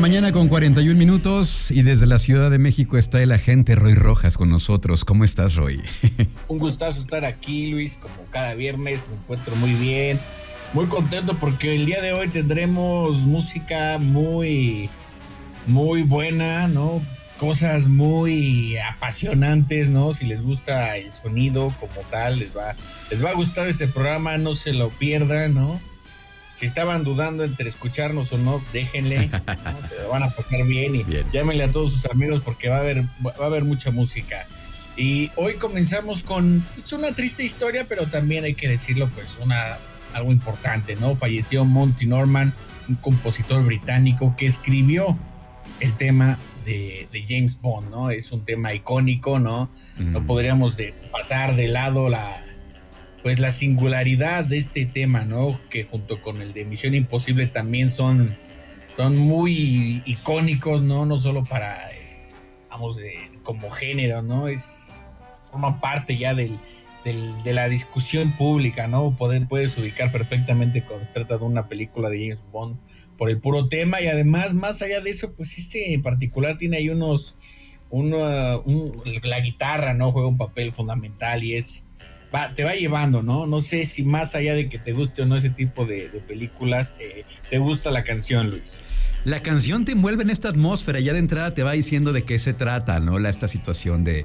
11 de la mañana con 41 minutos y desde la Ciudad de México está el agente Roy Rojas con nosotros. ¿Cómo estás, Roy? Un gustazo estar aquí, Luis, como cada viernes. Me encuentro muy bien, muy contento porque el día de hoy tendremos música muy, muy buena, ¿no? Cosas muy apasionantes, ¿no? Si les gusta el sonido como tal, les va, les va a gustar este programa, no se lo pierdan, ¿no? Si estaban dudando entre escucharnos o no, déjenle, se lo van a pasar bien y llámenle a todos sus amigos porque va a haber, va a haber mucha música. Y hoy comenzamos con es una triste historia, pero también hay que decirlo, pues una algo importante, ¿no? Falleció Monty Norman, un compositor británico que escribió el tema de, James Bond, ¿no? Es un tema icónico, ¿no? No podríamos de pasar de lado la, pues la singularidad de este tema, ¿no? Que junto con el de Misión Imposible también son, son muy icónicos, ¿no? No solo para, eh, vamos, como género, ¿no? Es, forma parte ya del, de la discusión pública, ¿no? Poder, puedes ubicar perfectamente cuando se trata de una película de James Bond por el puro tema y además, más allá de eso, pues este en particular tiene ahí unos, una, la guitarra, ¿no? Juega un papel fundamental y es te va llevando, ¿no? No sé si más allá de que te guste o no ese tipo de, películas, eh, te gusta la canción, Luis. La canción te envuelve en esta atmósfera, ya de entrada te va diciendo de qué se trata, ¿no? La, esta situación de,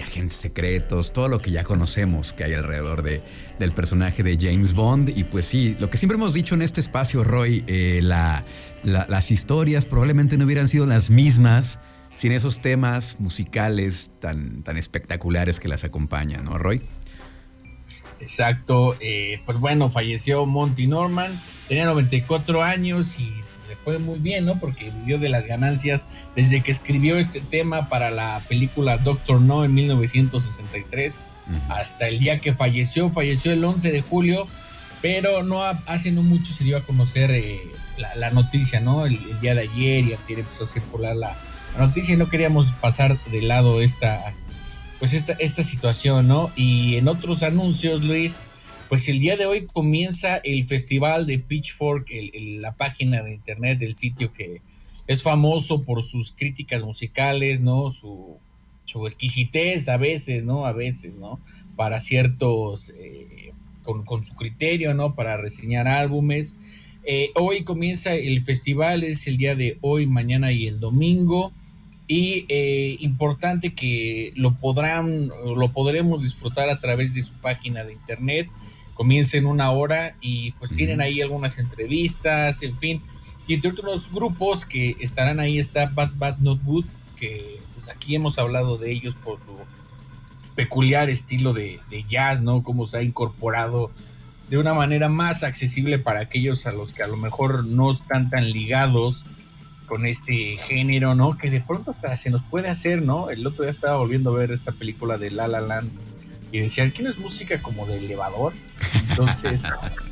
agentes secretos, todo lo que ya conocemos que hay alrededor de, del personaje de James Bond. Y pues sí, lo que siempre hemos dicho en este espacio, Roy, eh, las historias probablemente no hubieran sido las mismas sin esos temas musicales tan, tan espectaculares que las acompañan, ¿no, Roy? Exacto, eh, pues bueno, falleció Monty Norman, tenía 94 años y le fue muy bien, ¿no? Porque vivió de las ganancias desde que escribió este tema para la película Doctor No en 1963 hasta el día que falleció, falleció el 11 de julio, pero no hace no mucho se dio a conocer eh, la, noticia, ¿no? El, día de ayer y ayer empezó a circular la, la noticia y no queríamos pasar de lado esta pues esta, esta situación, ¿no? Y en otros anuncios, Luis, pues el día de hoy comienza el festival de Pitchfork, la página de internet del sitio que es famoso por sus críticas musicales, ¿no? Su, su exquisitez a veces, ¿no? A veces, ¿no? Para ciertos, eh, con, su criterio, ¿no? Para reseñar álbumes. Eh, hoy comienza el festival, es el día de hoy, mañana y el domingo y eh, importante que lo podrán lo podremos disfrutar a través de su página de internet. Comienza en una hora y pues tienen ahí algunas entrevistas en fin y entre otros grupos que estarán ahí está Bad Bad Not Good que aquí hemos hablado de ellos por su peculiar estilo de, de jazz no cómo se ha incorporado de una manera más accesible para aquellos a los que a lo mejor no están tan ligados con este género, ¿no? Que de pronto hasta se nos puede hacer, ¿no? El otro día estaba volviendo a ver esta película de La La Land y decían, ¿quién es música como de elevador? Entonces,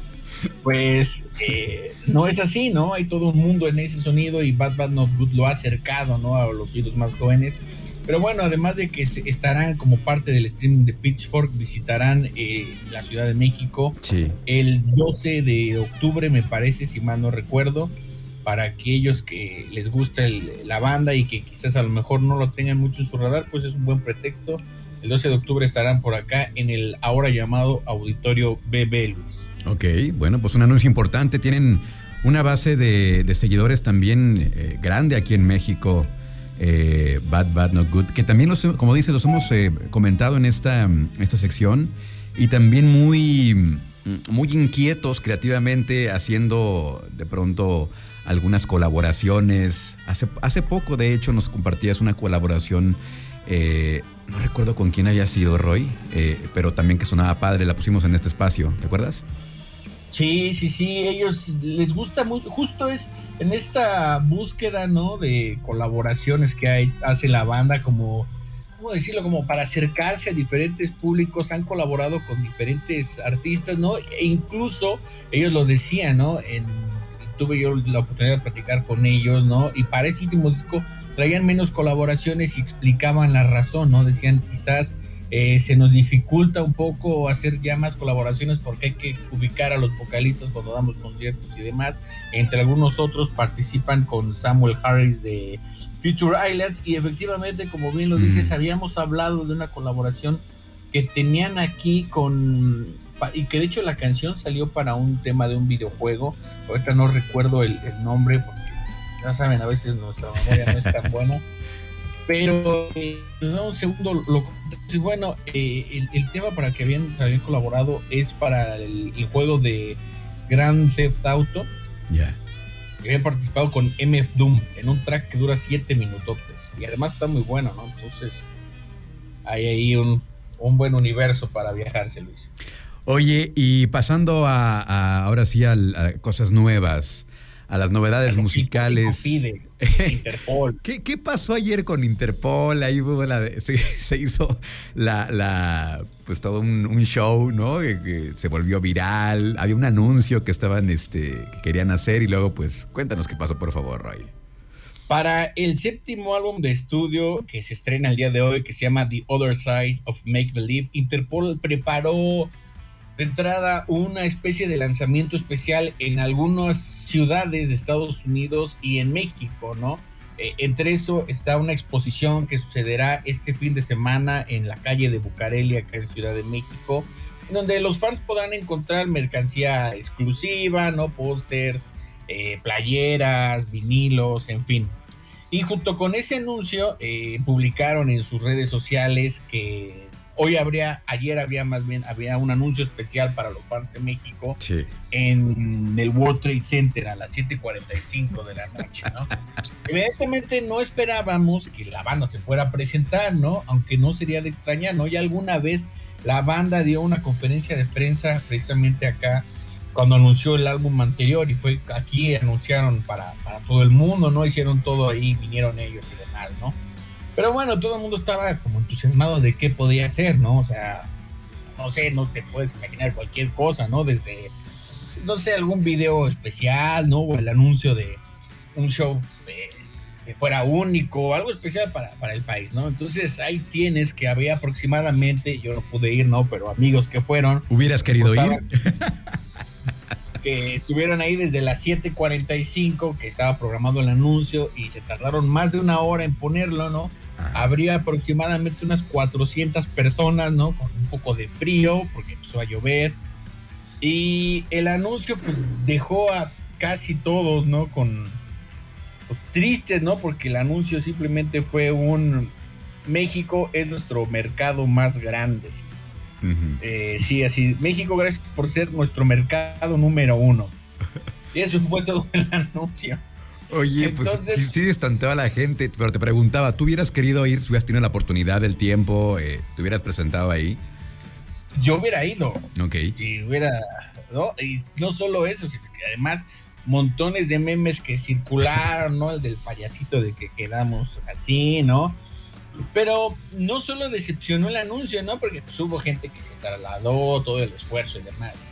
pues eh, no es así, ¿no? Hay todo un mundo en ese sonido y Bad Bad Not Good lo ha acercado, ¿no? A los oídos más jóvenes. Pero bueno, además de que estarán como parte del streaming de Pitchfork, visitarán eh, la Ciudad de México el 12 de octubre, me parece, si mal no recuerdo para aquellos que les gusta la banda y que quizás a lo mejor no lo tengan mucho en su radar, pues es un buen pretexto. El 12 de octubre estarán por acá en el ahora llamado Auditorio BB Luis. Ok, bueno, pues un anuncio importante. Tienen una base de, seguidores también eh, grande aquí en México. Eh, bad, Bad, Not Good, que también, los, como dice, los hemos eh, comentado en esta, esta sección y también muy, muy inquietos creativamente, haciendo de pronto algunas colaboraciones. Hace, hace poco, de hecho, nos compartías una colaboración, eh, no recuerdo con quién había sido Roy, eh, pero también que sonaba padre, la pusimos en este espacio, ¿te acuerdas? Sí, sí, sí, ellos les gusta mucho, justo es en esta búsqueda, ¿no? De colaboraciones que hay, hace la banda como, ¿cómo decirlo? Como para acercarse a diferentes públicos, han colaborado con diferentes artistas, ¿no? E incluso ellos lo decían, ¿no? En tuve yo la oportunidad de platicar con ellos, ¿no? Y para este último disco traían menos colaboraciones y explicaban la razón, ¿no? Decían quizás eh, se nos dificulta un poco hacer ya más colaboraciones porque hay que ubicar a los vocalistas cuando damos conciertos y demás. Entre algunos otros participan con Samuel Harris de Future Islands y efectivamente, como bien lo dices, mm. habíamos hablado de una colaboración que tenían aquí con y que de hecho la canción salió para un tema de un videojuego. Ahorita no recuerdo el, el nombre porque ya saben, a veces nuestra memoria no es tan buena. Pero eh, un segundo, lo, bueno, eh, el, tema para que habían, habían colaborado es para el, juego de Grand Theft Auto. Ya. Habían participado con MF Doom en un track que dura 7 minutos. Y además está muy bueno, ¿no? Entonces, hay ahí un, un buen universo para viajarse, Luis. Oye, y pasando a, ahora sí a, cosas nuevas, a las novedades musicales. Interpol. ¿Qué, pasó ayer con Interpol? Ahí se, hizo la, pues todo un, show, ¿no? Que, se volvió viral. Había un anuncio que estaban, este, que querían hacer y luego, pues, cuéntanos qué pasó, por favor, Roy. Para el séptimo álbum de estudio que se estrena el día de hoy, que se llama The Other Side of Make Believe, Interpol preparó de entrada una especie de lanzamiento especial en algunas ciudades de Estados Unidos y en México, ¿no? Eh, entre eso está una exposición que sucederá este fin de semana en la calle de Bucareli, acá en Ciudad de México, donde los fans podrán encontrar mercancía exclusiva, ¿no? Pósters, eh, playeras, vinilos, en fin. Y junto con ese anuncio, eh, publicaron en sus redes sociales que Hoy habría, ayer había más bien, había un anuncio especial para los fans de México en el World Trade Center a las 7:45 de la noche, ¿no? Evidentemente no esperábamos que la banda se fuera a presentar, ¿no? Aunque no sería de extrañar, ¿no? Ya alguna vez la banda dio una conferencia de prensa precisamente acá cuando anunció el álbum anterior y fue aquí anunciaron para, para todo el mundo, ¿no? Hicieron todo ahí, vinieron ellos y demás, ¿no? Pero bueno, todo el mundo estaba como entusiasmado de qué podía ser, ¿no? O sea, no sé, no te puedes imaginar cualquier cosa, ¿no? Desde, no sé, algún video especial, ¿no? O el anuncio de un show eh, que fuera único, algo especial para, para, el país, ¿no? Entonces ahí tienes que había aproximadamente, yo no pude ir, ¿no? Pero amigos que fueron. ¿Hubieras querido ir? que estuvieron ahí desde las 7:45 que estaba programado el anuncio y se tardaron más de una hora en ponerlo, ¿no? Habría aproximadamente unas 400 personas, ¿no? Con un poco de frío porque empezó a llover. Y el anuncio pues dejó a casi todos, ¿no? Con pues, tristes, ¿no? Porque el anuncio simplemente fue un México es nuestro mercado más grande. Eh, sí, así. México, gracias por ser nuestro mercado número uno. Y eso fue todo el anuncio. Oye, pues sí, sí a la gente, pero te preguntaba, ¿tú hubieras querido ir si hubieras tenido la oportunidad, del tiempo, eh, te hubieras presentado ahí? Yo hubiera ido. Ok. Y hubiera, ¿no? Y no solo eso, sino que además montones de memes que circularon, ¿no? El del payasito de que quedamos así, ¿no? Pero no solo decepcionó el anuncio, ¿no? Porque pues, hubo gente que se trasladó, todo el esfuerzo y demás.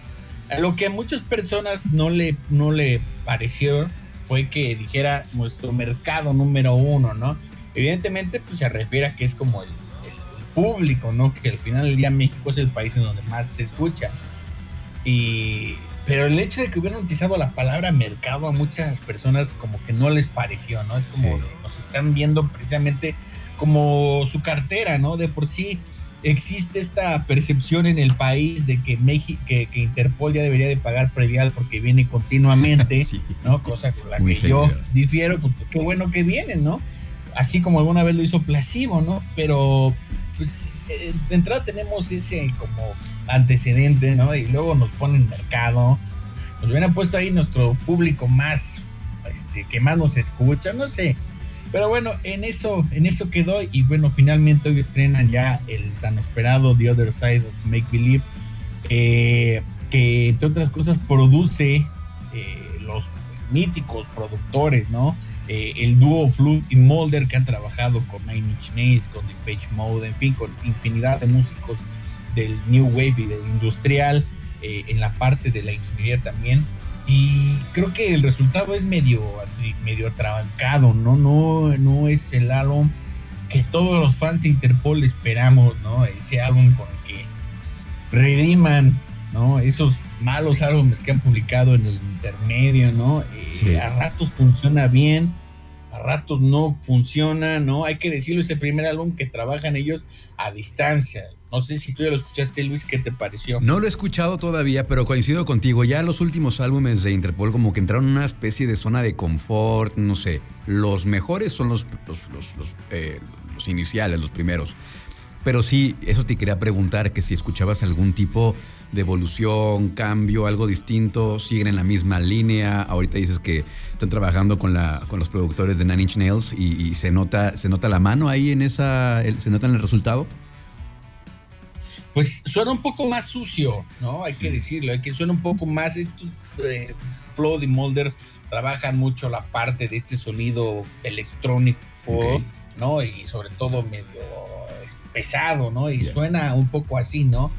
A lo que a muchas personas no le, no le pareció fue que dijera nuestro mercado número uno, ¿no? Evidentemente, pues se refiere a que es como el, público, ¿no? Que al final del día México es el país en donde más se escucha. Y, pero el hecho de que hubieran utilizado la palabra mercado a muchas personas como que no les pareció, ¿no? Es como nos están viendo precisamente como su cartera, ¿no? De por sí existe esta percepción en el país de que, México, que, Interpol ya debería de pagar predial porque viene continuamente, ¿no? Cosa con la que yo difiero, pues qué bueno que vienen, ¿no? Así como alguna vez lo hizo Plasivo, ¿no? Pero, pues, eh, de entrada tenemos ese como antecedente, ¿no? Y luego nos ponen mercado, nos hubieran puesto ahí nuestro público más, este, que más nos escucha, no sé, pero bueno, en eso, en eso quedó y bueno, finalmente hoy estrenan ya el tan esperado The Other Side of Make Believe, eh, que entre otras cosas produce eh, los míticos productores, ¿no? Eh, el dúo Flood y Molder que han trabajado con Nine Inch con The Page Mode, en fin, con infinidad de músicos del New Wave y del industrial, en la parte de la ingeniería también. Y creo que el resultado es medio, medio atrabancado, ¿no? No, no es el álbum que todos los fans de Interpol esperamos, ¿no? Ese álbum con el que rediman, ¿no? Esos malos álbumes que han publicado en el intermedio, ¿no? Eh, a ratos funciona bien, a ratos no funciona, ¿no? Hay que decirlo, es el primer álbum que trabajan ellos a distancia. No sé si tú ya lo escuchaste, Luis, ¿qué te pareció? No lo he escuchado todavía, pero coincido contigo. Ya los últimos álbumes de Interpol como que entraron en una especie de zona de confort, no sé. Los mejores son los, los, los, eh, los iniciales, los primeros. Pero sí, eso te quería preguntar, que si escuchabas algún tipo de evolución, cambio, algo distinto, siguen en la misma línea. Ahorita dices que están trabajando con, la, con los productores de Nine Inch Nails y, se, nota, se nota la mano ahí en esa, se nota en el resultado. Pues suena un poco más sucio, ¿no? Hay que decirlo, hay que suena un poco más. Estos, eh, Floyd y Mulder trabajan mucho la parte de este sonido electrónico, ¿no? Y sobre todo medio pesado, ¿no? Y suena un poco así, ¿no?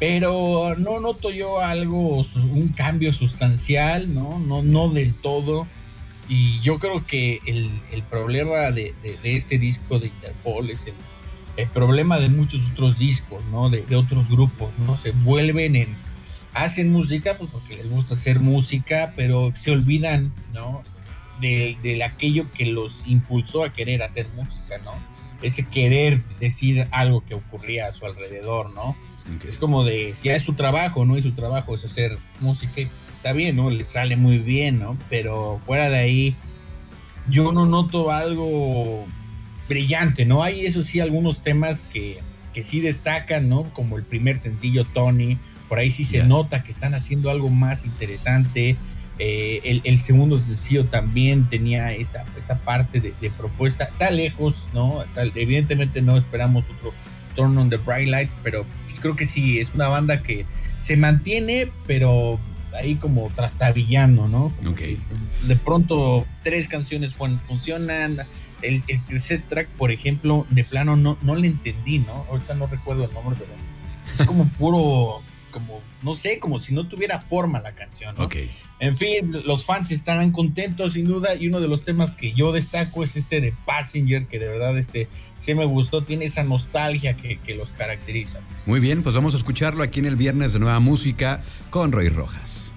Pero no noto yo algo, un cambio sustancial, ¿no? No, no del todo. Y yo creo que el, problema de, este disco de Interpol es el, problema de muchos otros discos, ¿no? De, otros grupos, ¿no? Se vuelven en... Hacen música pues porque les gusta hacer música, pero se olvidan, ¿no? De, de aquello que los impulsó a querer hacer música, ¿no? Ese querer decir algo que ocurría a su alrededor, ¿no? Es como de, si es su trabajo, ¿no? Y su trabajo es hacer música, está bien, ¿no? Le sale muy bien, ¿no? Pero fuera de ahí, yo no noto algo brillante, ¿no? Hay eso sí algunos temas que, que sí destacan, ¿no? Como el primer sencillo Tony, por ahí sí se nota que están haciendo algo más interesante. Eh, el, segundo sencillo también tenía esta, esta parte de, propuesta. Está lejos, ¿no? evidentemente no esperamos otro Turn on the Bright Lights, pero creo que sí, es una banda que se mantiene, pero ahí como trastabillando, ¿no? De pronto tres canciones funcionan. El, el, tercer track, por ejemplo, de plano no, no le entendí, ¿no? Ahorita no recuerdo el nombre, pero es como puro como, no sé, como si no tuviera forma la canción. ¿no? En fin, los fans estarán contentos sin duda y uno de los temas que yo destaco es este de Passenger, que de verdad este sí me gustó, tiene esa nostalgia que, que los caracteriza. Muy bien, pues vamos a escucharlo aquí en el viernes de Nueva Música con Roy Rojas.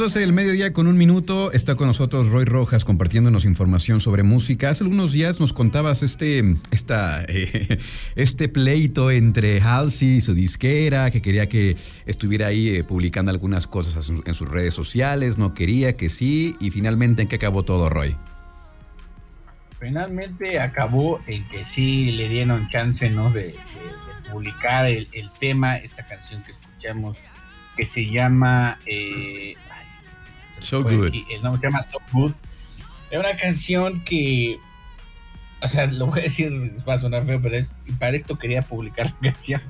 12 del mediodía con un minuto. Está con nosotros Roy Rojas compartiéndonos información sobre música. Hace algunos días nos contabas este, esta, eh, este pleito entre Halsey y su disquera, que quería que estuviera ahí eh, publicando algunas cosas en sus redes sociales, no quería que sí, y finalmente en qué acabó todo, Roy. Finalmente acabó en que sí le dieron chance ¿no? de, publicar el, el tema, esta canción que escuchamos que se llama eh, So Good. El nombre se llama So Good. Es una canción que, o sea, lo voy a decir, va a sonar feo, pero es, para esto quería publicar la canción.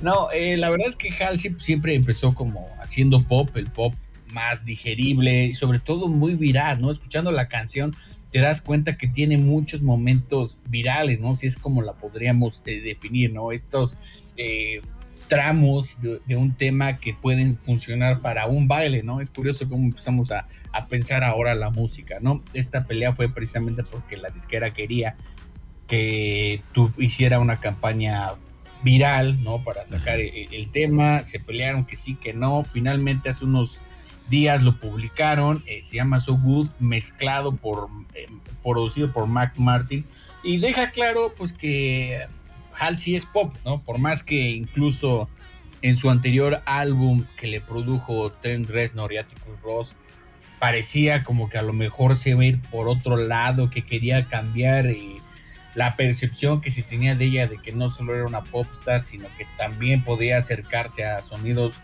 No, eh, la verdad es que Halsey siempre empezó como haciendo pop, el pop más digerible y sobre todo muy viral, ¿no? Escuchando la canción te das cuenta que tiene muchos momentos virales, ¿no? Si es como la podríamos eh, definir, ¿no? Estos eh, tramos de, un tema que pueden funcionar para un baile, ¿no? Es curioso cómo empezamos a, pensar ahora la música, ¿no? Esta pelea fue precisamente porque la disquera quería que tú hiciera una campaña viral, ¿no? Para sacar el, tema, se pelearon que sí, que no, finalmente hace unos días lo publicaron, eh, se llama So Good, mezclado por, eh, producido por Max Martin, y deja claro pues que Halsey es pop, ¿no? Por más que incluso en su anterior álbum que le produjo Trent Reznor y Atticus Ross, parecía como que a lo mejor se iba a ir por otro lado, que quería cambiar eh, la percepción que se tenía de ella de que no solo era una popstar, sino que también podía acercarse a sonidos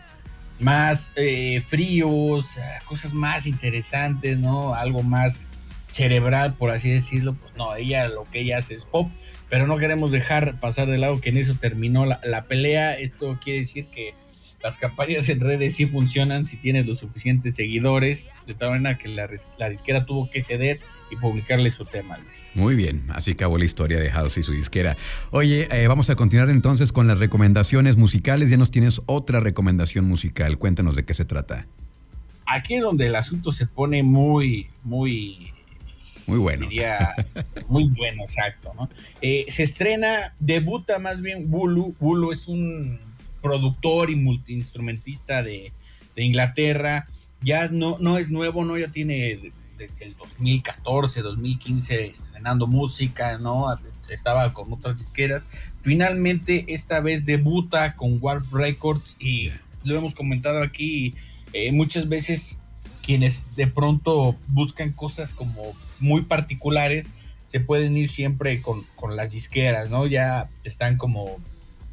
más eh, fríos, cosas más interesantes, ¿no? Algo más cerebral, por así decirlo. Pues no, ella lo que ella hace es pop pero no queremos dejar pasar de lado que en eso terminó la, pelea. Esto quiere decir que las campañas en redes sí funcionan si tienes los suficientes seguidores, de tal manera que la, disquera tuvo que ceder y publicarle su tema, Luis. Muy bien, así acabó la historia de House y su disquera. Oye, eh, vamos a continuar entonces con las recomendaciones musicales. Ya nos tienes otra recomendación musical. Cuéntanos de qué se trata. Aquí es donde el asunto se pone muy, muy muy bueno. muy bueno, exacto. ¿no? Eh, se estrena, debuta más bien Bulu. Bulu es un productor y multiinstrumentista de, de Inglaterra. Ya no, no es nuevo, ¿no? Ya tiene desde el 2014, 2015 estrenando música, ¿no? Estaba con otras disqueras. Finalmente, esta vez debuta con Warp Records y lo hemos comentado aquí eh, muchas veces quienes de pronto buscan cosas como muy particulares, se pueden ir siempre con, las disqueras, ¿no? Ya están como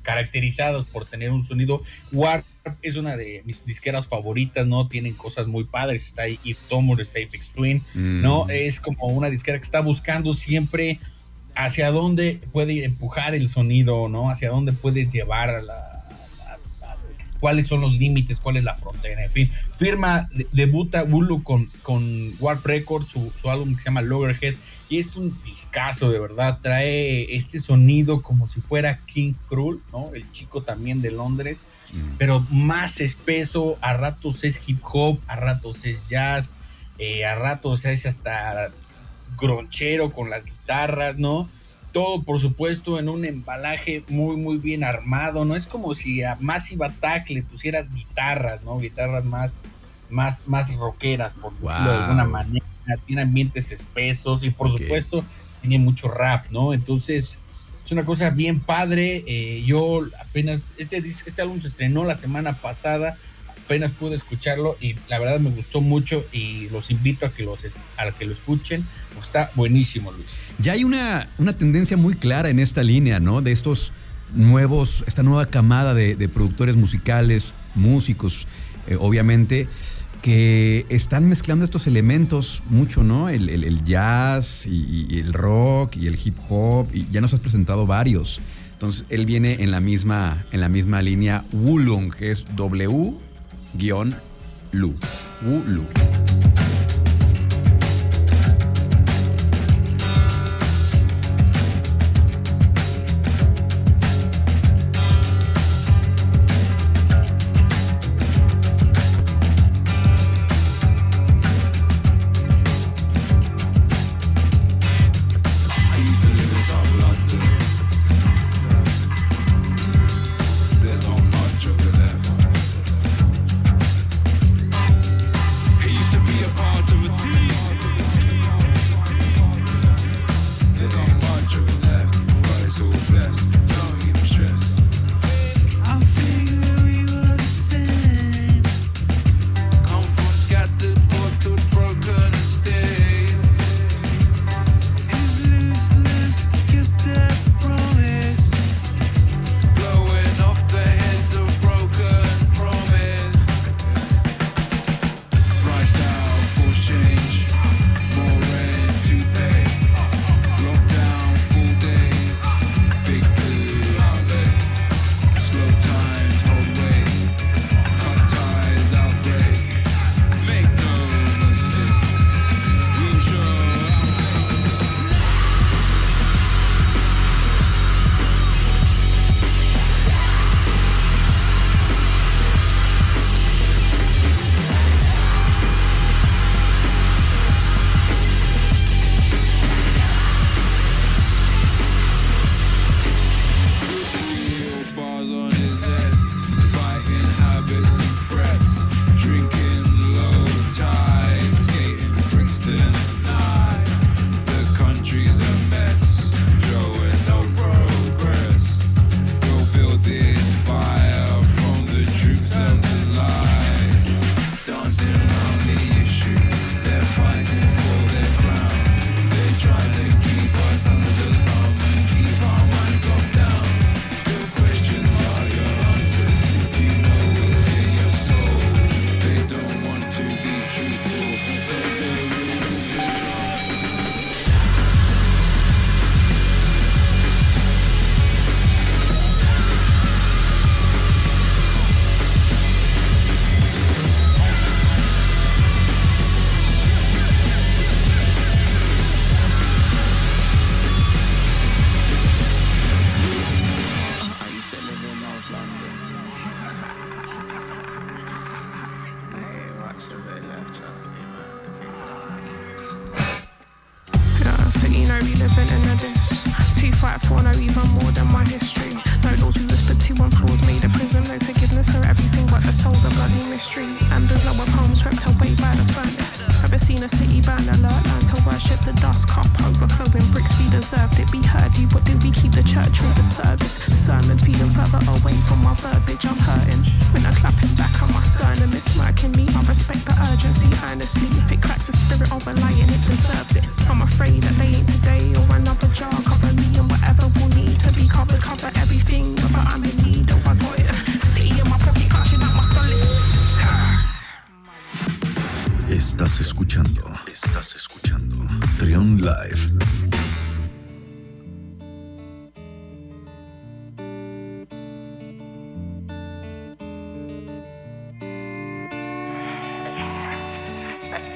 caracterizados por tener un sonido. Warp es una de mis disqueras favoritas, ¿no? Tienen cosas muy padres. Está ahí If Tomor, está Apex Twin, ¿no? Mm. Es como una disquera que está buscando siempre hacia dónde puede empujar el sonido, ¿no? Hacia dónde puedes llevar a la, cuáles son los límites, cuál es la frontera, en fin. Firma, debuta Bulu con, con Warp Records, su, álbum que se llama Loggerhead, y es un discazo, de verdad. Trae este sonido como si fuera King Cruel, ¿no? El chico también de Londres, mm. pero más espeso, a ratos es hip hop, a ratos es jazz, eh, a ratos es hasta gronchero con las guitarras, ¿no? Todo por supuesto en un embalaje muy muy bien armado, no es como si a Massive Attack le pusieras guitarras, ¿no? Guitarras más más más rockeras por decirlo de alguna manera, tiene ambientes espesos y por supuesto tiene mucho rap, ¿no? Entonces es una cosa bien padre, eh, yo apenas este este álbum se estrenó la semana pasada apenas pude escucharlo y la verdad me gustó mucho y los invito a que, los, a que lo escuchen. Está buenísimo, Luis. Ya hay una, una tendencia muy clara en esta línea, ¿no? De estos nuevos, esta nueva camada de, productores musicales, músicos, eh, obviamente, que están mezclando estos elementos mucho, ¿no? El, jazz y, y, el rock y el hip hop, y ya nos has presentado varios. Entonces, él viene en la misma, en la misma línea Wulung, que es W guion Lu. Wu Lu.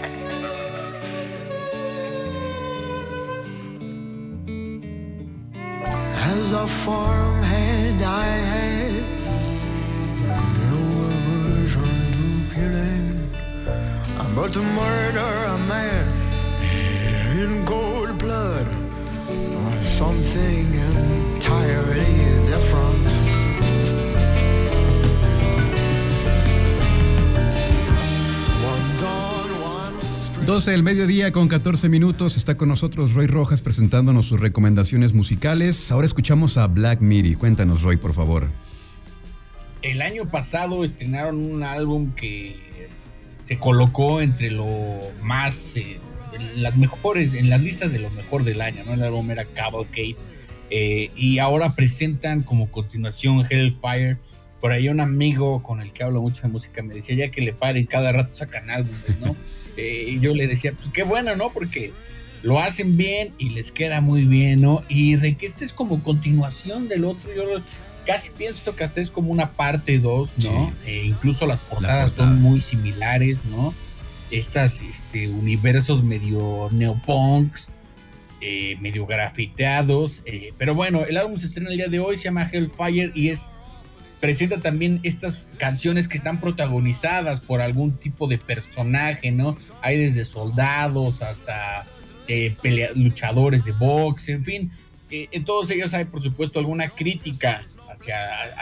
As a farmhand, I had no aversion to killing, but to murder a man in cold blood was something 12 del mediodía con 14 minutos. Está con nosotros Roy Rojas presentándonos sus recomendaciones musicales. Ahora escuchamos a Black Midi. Cuéntanos, Roy, por favor. El año pasado estrenaron un álbum que se colocó entre lo más, eh, en las mejores, en las listas de lo mejor del año, ¿no? El álbum era Cavalcade. eh, y ahora presentan como continuación Hellfire. Por ahí un amigo con el que hablo mucho de música me decía ya que le paren, cada rato sacan álbumes, ¿no? Eh, y yo le decía, pues qué bueno, ¿no? Porque lo hacen bien y les queda muy bien, ¿no? Y de que este es como continuación del otro, yo casi pienso que hasta es como una parte 2, ¿no? Eh, incluso las portadas portada. son muy similares, ¿no? Estas este, universos medio neopunks, eh, medio grafiteados. eh, pero bueno, el álbum se estrena el día de hoy, se llama Hellfire y es presenta también estas canciones que están protagonizadas por algún tipo de personaje, ¿no? Hay desde soldados hasta eh, pelea- luchadores de box, en fin. Eh, en todos ellos hay, por supuesto, alguna crítica hacia,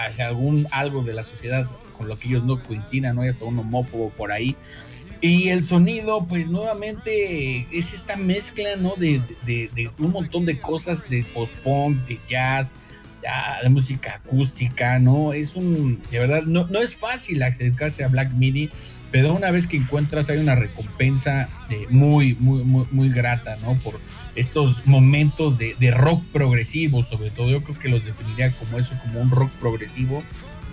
hacia algún algo de la sociedad con lo que ellos no coincidan, ¿no? Hay hasta un homófobo por ahí. Y el sonido, pues nuevamente es esta mezcla, ¿no? De, de- de un montón de cosas de post-punk, de jazz, ya, de música acústica, ¿no? Es un, de verdad, no, no es fácil acercarse a Black Midi, pero una vez que encuentras hay una recompensa eh, muy, muy, muy, muy grata, ¿no? Por estos momentos de, de rock progresivo, sobre todo. Yo creo que los definiría como eso, como un rock progresivo,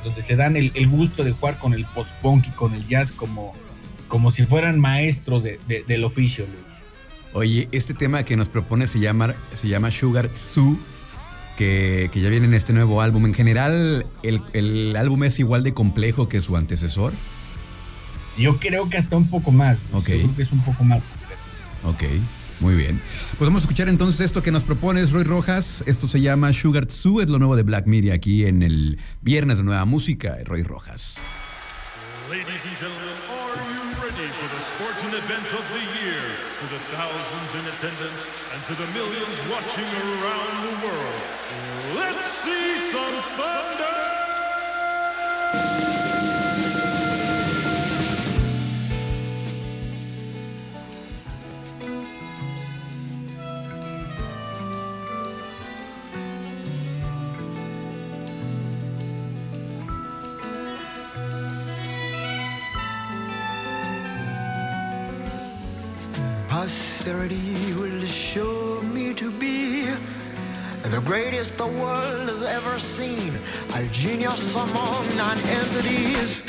donde se dan el, el gusto de jugar con el post-punk y con el jazz como, como si fueran maestros de, de- del oficio, Luis. Oye, este tema que nos propone se llama, se llama Sugar Tzu, que, que ya viene en este nuevo álbum. En general, el, el álbum es igual de complejo que su antecesor. Yo creo que hasta un poco más. Ok. Yo creo que es un poco más. Ok, muy bien. Pues vamos a escuchar entonces esto que nos propones, Roy Rojas. Esto se llama Sugar Tzu, es lo nuevo de Black Media aquí en el Viernes de Nueva Música, Roy Rojas. Ladies and gentlemen, are you ready for the sporting event of the year? To the thousands in attendance and to the millions watching around the world, let's see some thunder! Posterity will show me to be the greatest the world has ever seen, a genius among non-entities.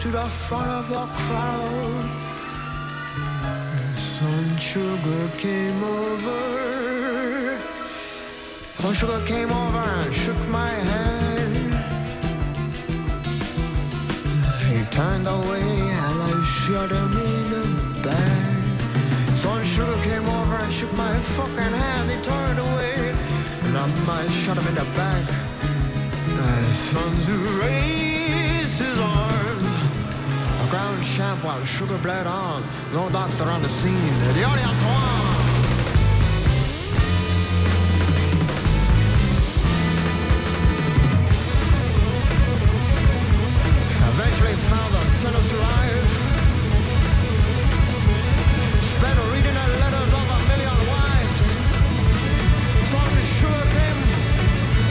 To the front of the crowd. Sun Sugar came over. Sun Sugar came over and shook my hand. He turned away and I shot him in the back. Sun Sugar came over and shook my fucking hand. He turned away and I might shot him in the back. My son's raised his arms. A ground champ while sugar bled on. No doctor on the scene. The audience won. Eventually found the sentence alive. Spent reading the letters of a million wives. Some sugar came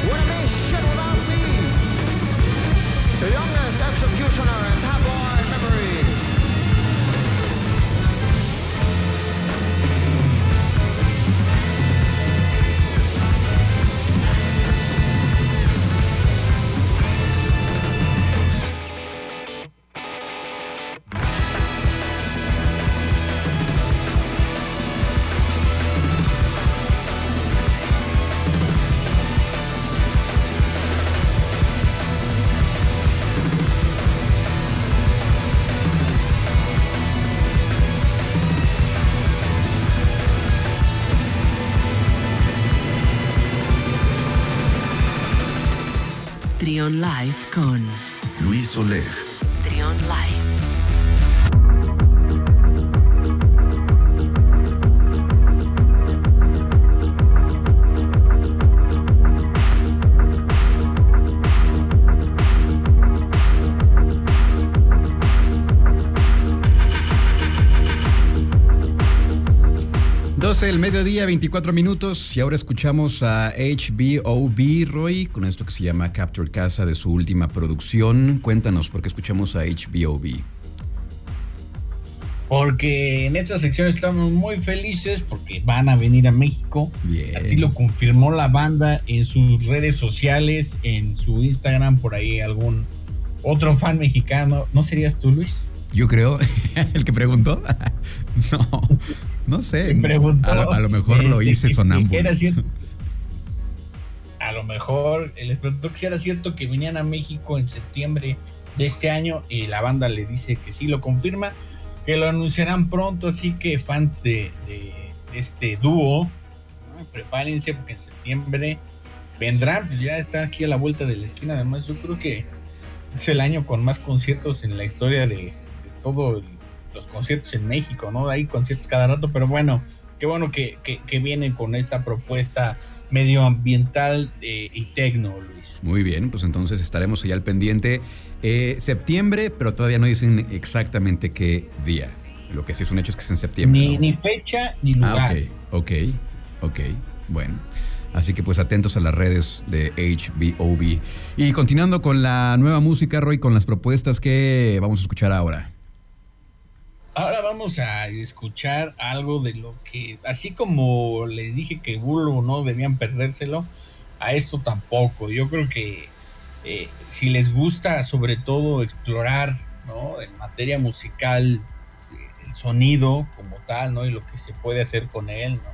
when it made shit without me. The youngest executioner in tabloid Doce el mediodía, 24 minutos y ahora escuchamos a HBOB Roy con esto que se llama Capture Casa de su última producción. Cuéntanos por qué escuchamos a HBOB. Porque en esta sección estamos muy felices porque van a venir a México. Bien. Así lo confirmó la banda en sus redes sociales, en su Instagram, por ahí algún otro fan mexicano. ¿No serías tú, Luis? Yo creo, el que preguntó. no, no sé. Preguntó, a, lo, a lo mejor lo este, hice sonámbulo. era cierto. A lo mejor eh, les preguntó que si era cierto que venían a México en septiembre de este año y la banda le dice que sí, lo confirma, que lo anunciarán pronto, así que fans de, de este dúo, ¿no? prepárense porque en septiembre vendrán, pues ya está aquí a la vuelta de la esquina, además yo creo que es el año con más conciertos en la historia de, de todos los conciertos en México, ¿no? Hay conciertos cada rato, pero bueno, qué bueno que, que, que vienen con esta propuesta medioambiental eh, y tecno, Luis. Muy bien, pues entonces estaremos allá al pendiente. Eh, septiembre, pero todavía no dicen exactamente qué día. Lo que sí es un hecho es que es en septiembre. Ni, ¿no? ni fecha ni Ah, lugar. ok, ok, ok. Bueno. Así que pues atentos a las redes de HBOB. Y continuando con la nueva música, Roy, con las propuestas que vamos a escuchar ahora. Ahora vamos a escuchar algo de lo que, así como les dije que Bulbo no debían perdérselo, a esto tampoco. Yo creo que eh, si les gusta sobre todo explorar, ¿no? En materia musical, eh, el sonido como tal, ¿no? Y lo que se puede hacer con él, ¿no?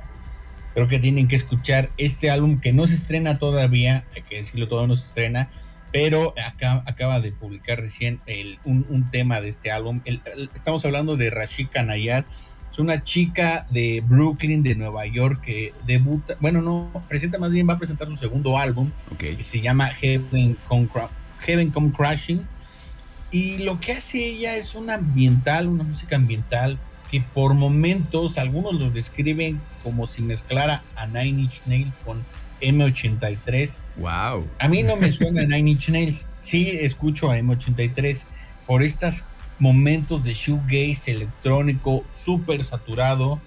Creo que tienen que escuchar este álbum que no se estrena todavía, hay que decirlo, todavía no se estrena, pero acá, acaba de publicar recién el- un, un tema de este álbum. El- el- estamos hablando de Rashika Nayar, es una chica de Brooklyn, de Nueva York, que debuta, bueno, no, presenta más bien, va a presentar su segundo álbum, Ok. que se llama Heaven Come, Heaven Come Crashing. Y lo que hace ella es una ambiental, una música ambiental que por momentos algunos lo describen como si mezclara a Nine Inch Nails con M83. Wow. A mí no me suena Nine Inch Nails. Sí escucho a M83 por estos momentos de shoegaze electrónico súper saturado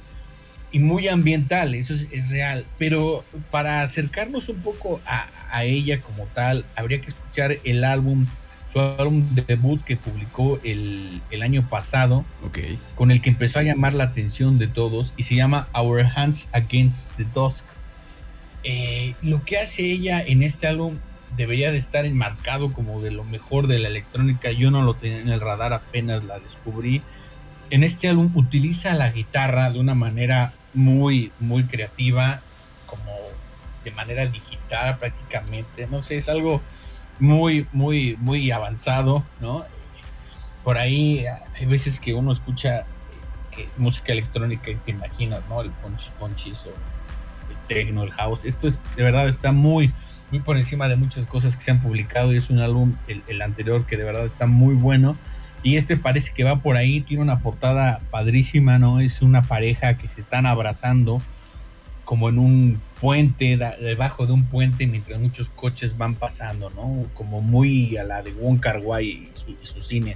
y muy ambiental, eso es, es real. Pero para acercarnos un poco a, a ella como tal, habría que escuchar el álbum, su álbum debut que publicó el, el año pasado, con el que empezó a llamar la atención de todos y se llama Our Hands Against the Dusk. Eh, lo que hace ella en este álbum debería de estar enmarcado como de lo mejor de la electrónica. Yo no lo tenía en el radar, apenas la descubrí. En este álbum utiliza la guitarra de una manera muy, muy creativa, como de manera digital prácticamente. No sé, es algo muy, muy, muy avanzado, ¿no? Por ahí hay veces que uno escucha que música electrónica y te imaginas, ¿no? El ponchis ponchis o techno, el house. Esto es, de verdad, está muy, muy por encima de muchas cosas que se han publicado y es un álbum, el, anterior, que de verdad está muy bueno. Y este parece que va por ahí, tiene una portada padrísima, ¿no? Es una pareja que se están abrazando como en un puente, debajo de un puente, mientras muchos coches van pasando, ¿no? Como muy a la de Wong Kar Wai y su, cine.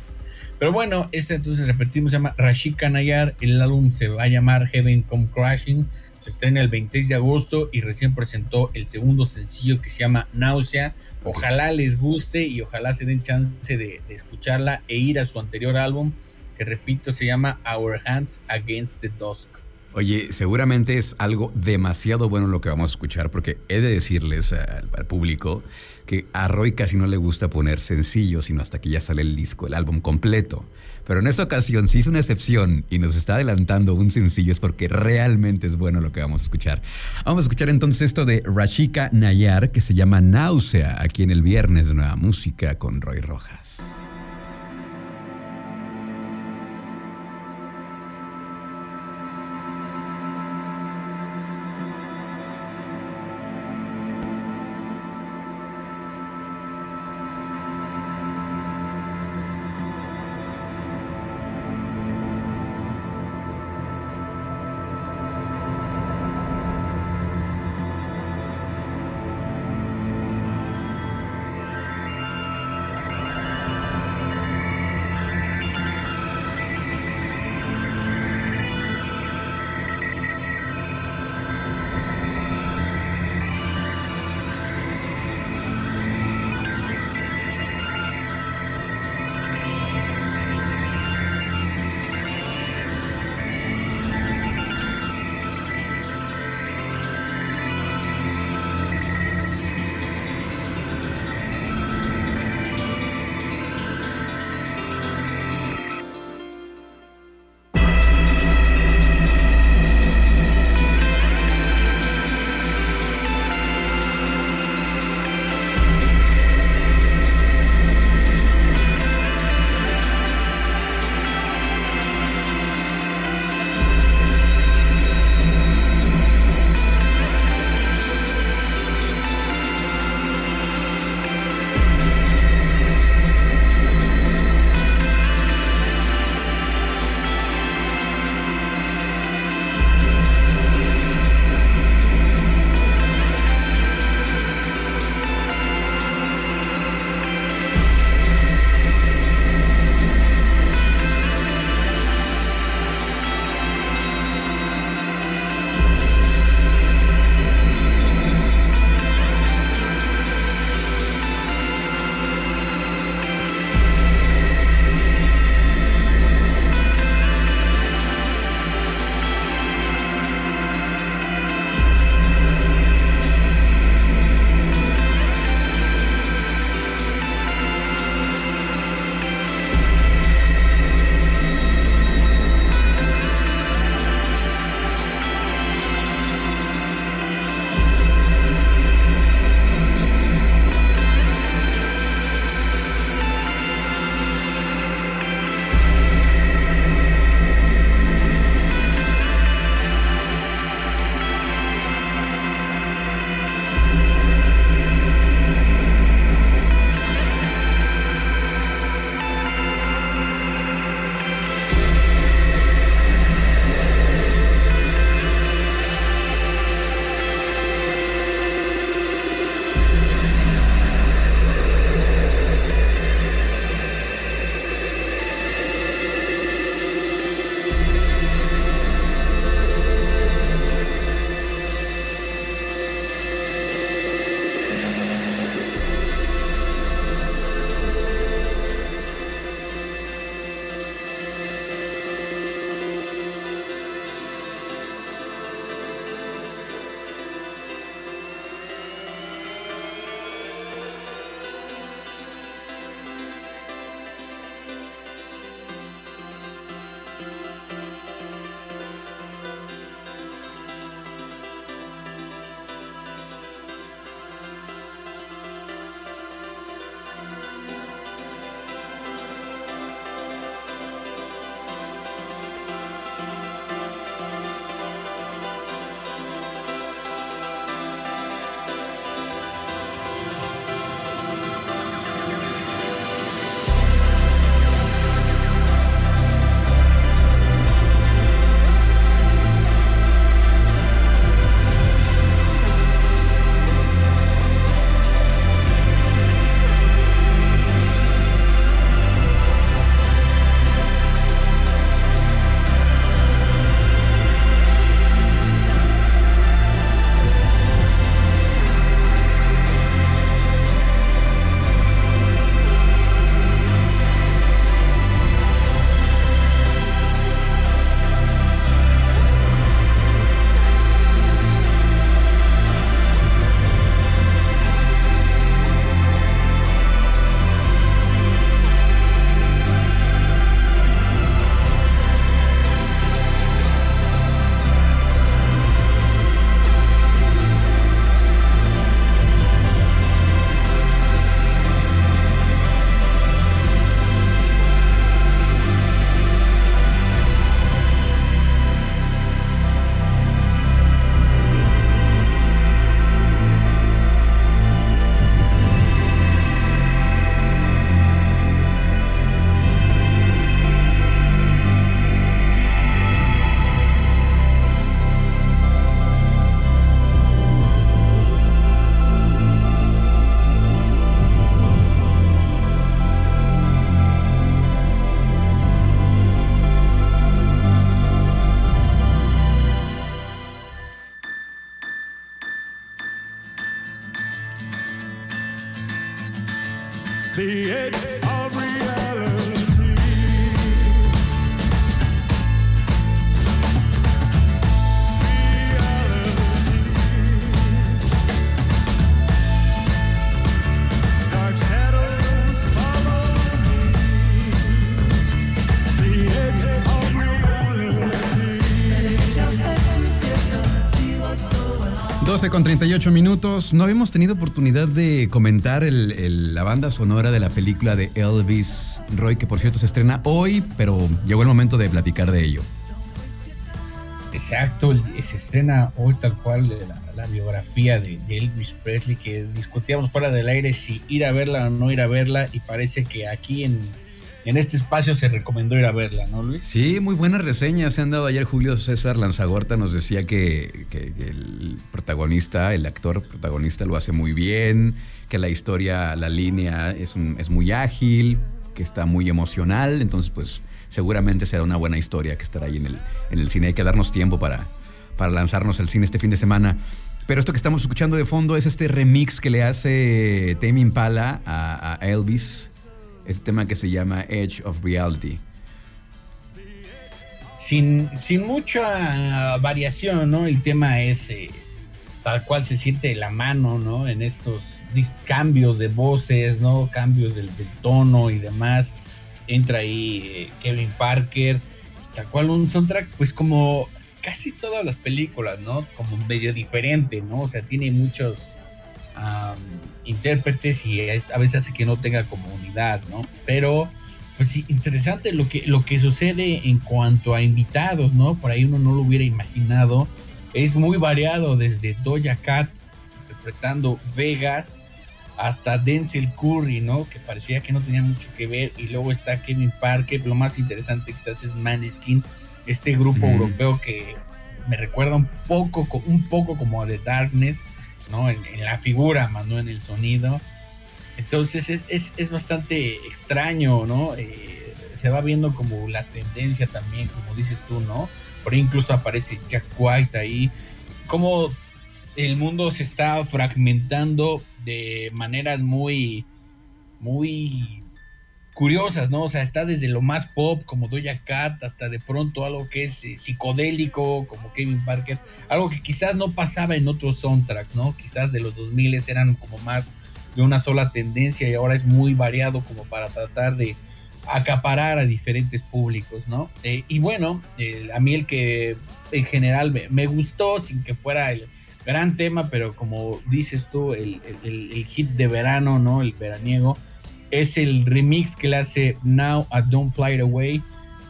Pero bueno, este entonces repetimos, se llama Rashika Nayar, el álbum se va a llamar Heaven Come Crashing, se estrena el 26 de agosto y recién presentó el segundo sencillo que se llama Náusea. Ojalá les guste y ojalá se den chance de, de escucharla e ir a su anterior álbum, que repito, se llama Our Hands Against the Dusk. Oye, seguramente es algo demasiado bueno lo que vamos a escuchar, porque he de decirles al, público que a Roy casi no le gusta poner sencillo, sino hasta que ya sale el disco, el álbum completo. Pero en esta ocasión sí hizo una excepción y nos está adelantando un sencillo, es porque realmente es bueno lo que vamos a escuchar. Vamos a escuchar entonces esto de Rashika Nayar, que se llama Náusea, aquí en el viernes Nueva Música con Roy Rojas. 12 con 38 minutos. No habíamos tenido oportunidad de comentar el- la banda sonora de la película de Elvis Roy, que por cierto se estrena hoy, pero llegó el momento de platicar de ello. Exacto, se estrena hoy tal cual de la, la biografía de Elvis Presley que discutíamos fuera del aire si ir a verla o no ir a verla y parece que aquí en, en este espacio se recomendó ir a verla, ¿no Luis? Sí, muy buenas reseñas se han dado ayer. Julio César Lanzagorta nos decía que, el protagonista, el actor protagonista lo hace muy bien, que la historia, la línea es, un- es muy ágil, que está muy emocional. Entonces, pues seguramente será una buena historia que estará ahí en el, en el cine. Hay que darnos tiempo para, lanzarnos al cine este fin de semana. Pero esto que estamos escuchando de fondo es este remix que le hace Tame Impala a Elvis. Este tema que se llama Edge of Reality. Sin, sin mucha variación, ¿no? El tema es eh, tal cual se siente la mano, ¿no? En estos cambios de voces, ¿no? Cambios del, del tono y demás. Entra ahí eh, Kevin Parker, tal cual un soundtrack, pues como casi todas las películas, ¿no? Como medio diferente, ¿no? O sea, tiene muchos am, intérpretes y es- a veces hace que no tenga comunidad, ¿no? Pero pues sí, interesante lo que, lo que sucede en cuanto a invitados, ¿no? Por ahí uno no lo hubiera imaginado. Es muy variado desde Doja Cat interpretando Vegas hasta Denzel Curry, ¿no? Que parecía que no tenía mucho que ver. Y luego está Kevin Parker. Lo más interesante quizás es Maneskin, este grupo Mm. europeo que me recuerda un poco, co- un poco como a The Darkness, ¿no? En, la figura, más no en el sonido. Entonces es, es, es bastante extraño, ¿no? Eh, se va viendo como la tendencia también, como dices tú, ¿no? Por ahí incluso aparece Jack White ahí. Como el mundo se está fragmentando de maneras muy, muy curiosas, ¿no? O sea, está desde lo más pop como Doja Cat hasta de pronto algo que es eh, psicodélico como Kevin Parker, algo que quizás no pasaba en otros soundtracks, ¿no? Quizás de los 2000 eran como más de una sola tendencia y ahora es muy variado como para tratar de acaparar a diferentes públicos, ¿no? Eh, y bueno, eh, a mí el que en general me, me gustó sin que fuera el gran tema, pero como dices tú, el, el- el- el hit de verano, ¿no? El veraniego, es el remix que le hace Now a Don't Fly Away.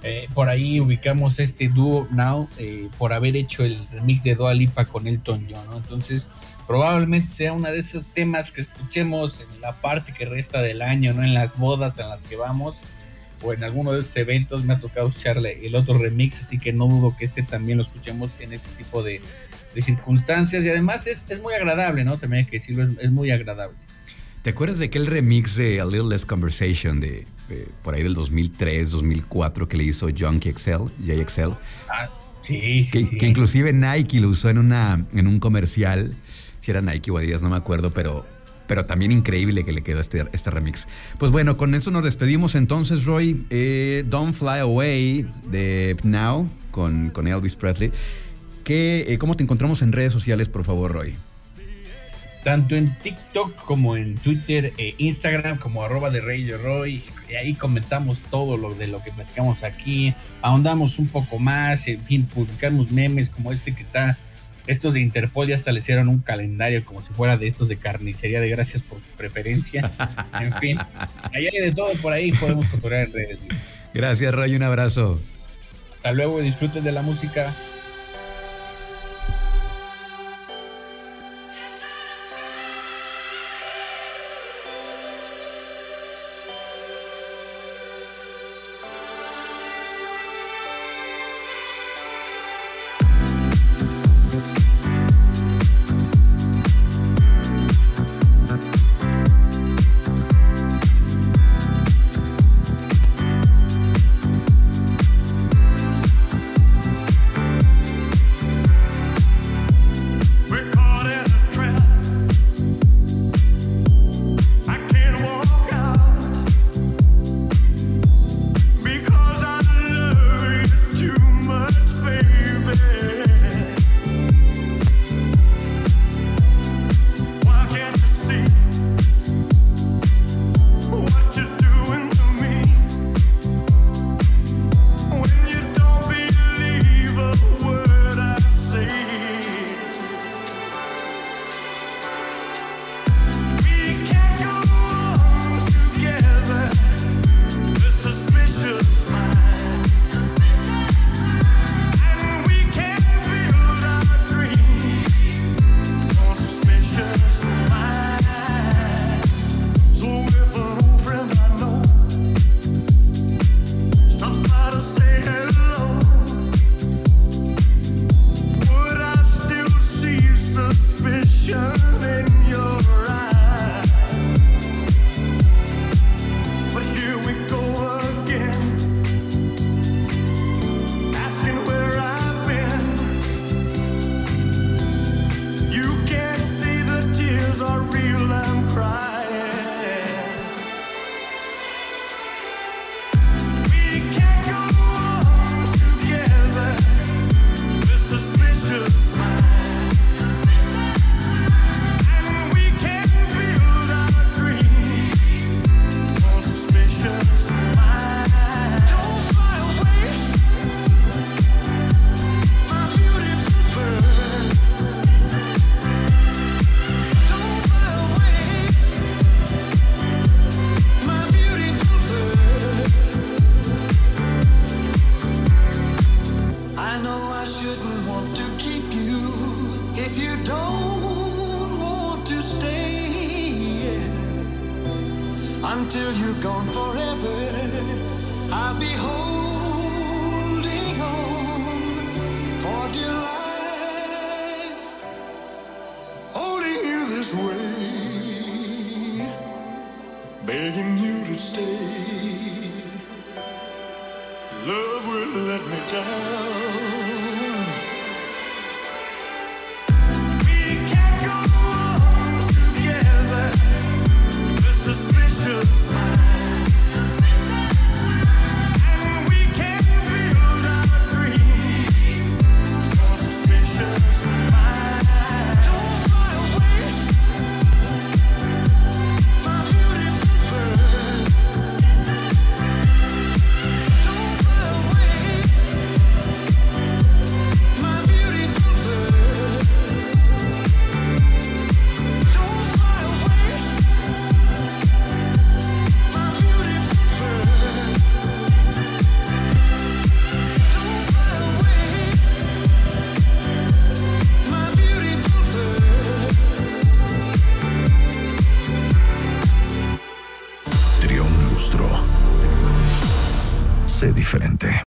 Eh, por ahí ubicamos este dúo Now eh, por haber hecho el remix de Dua Lipa con Elton John. Entonces, probablemente sea uno de esos temas que escuchemos en la parte que resta del año, ¿no? En las bodas en las que vamos o en alguno de esos eventos me ha tocado escucharle el otro remix, así que no dudo que este también lo escuchemos en ese tipo de, circunstancias y además es, muy agradable, ¿no? También hay que decirlo, es muy agradable. ¿Te acuerdas de aquel remix de A Little Less Conversation de por ahí del 2003, 2004 que le hizo Junkie XL, JXL? Ah, sí, sí, Que, sí. que inclusive Nike lo usó en, una, en un comercial. Si era Nike o Adidas, no me acuerdo, pero, pero también increíble que le quedó este, este remix. Pues bueno, con eso nos despedimos entonces, Roy. Eh, Don't Fly Away de Now con, con Elvis Presley. ¿Qué, eh, ¿Cómo te encontramos en redes sociales, por favor, Roy? Tanto en TikTok como en Twitter, e Instagram como arroba de Radio Roy. Y ahí comentamos todo lo de lo que platicamos aquí, ahondamos un poco más, en fin, publicamos memes como este que está, estos de Interpol ya hasta le hicieron un calendario como si fuera de estos de carnicería, de gracias por su preferencia. En fin, ahí hay de todo por ahí, podemos cotorrear en redes. Gracias, Roy. Un abrazo. Hasta luego, disfruten de la música.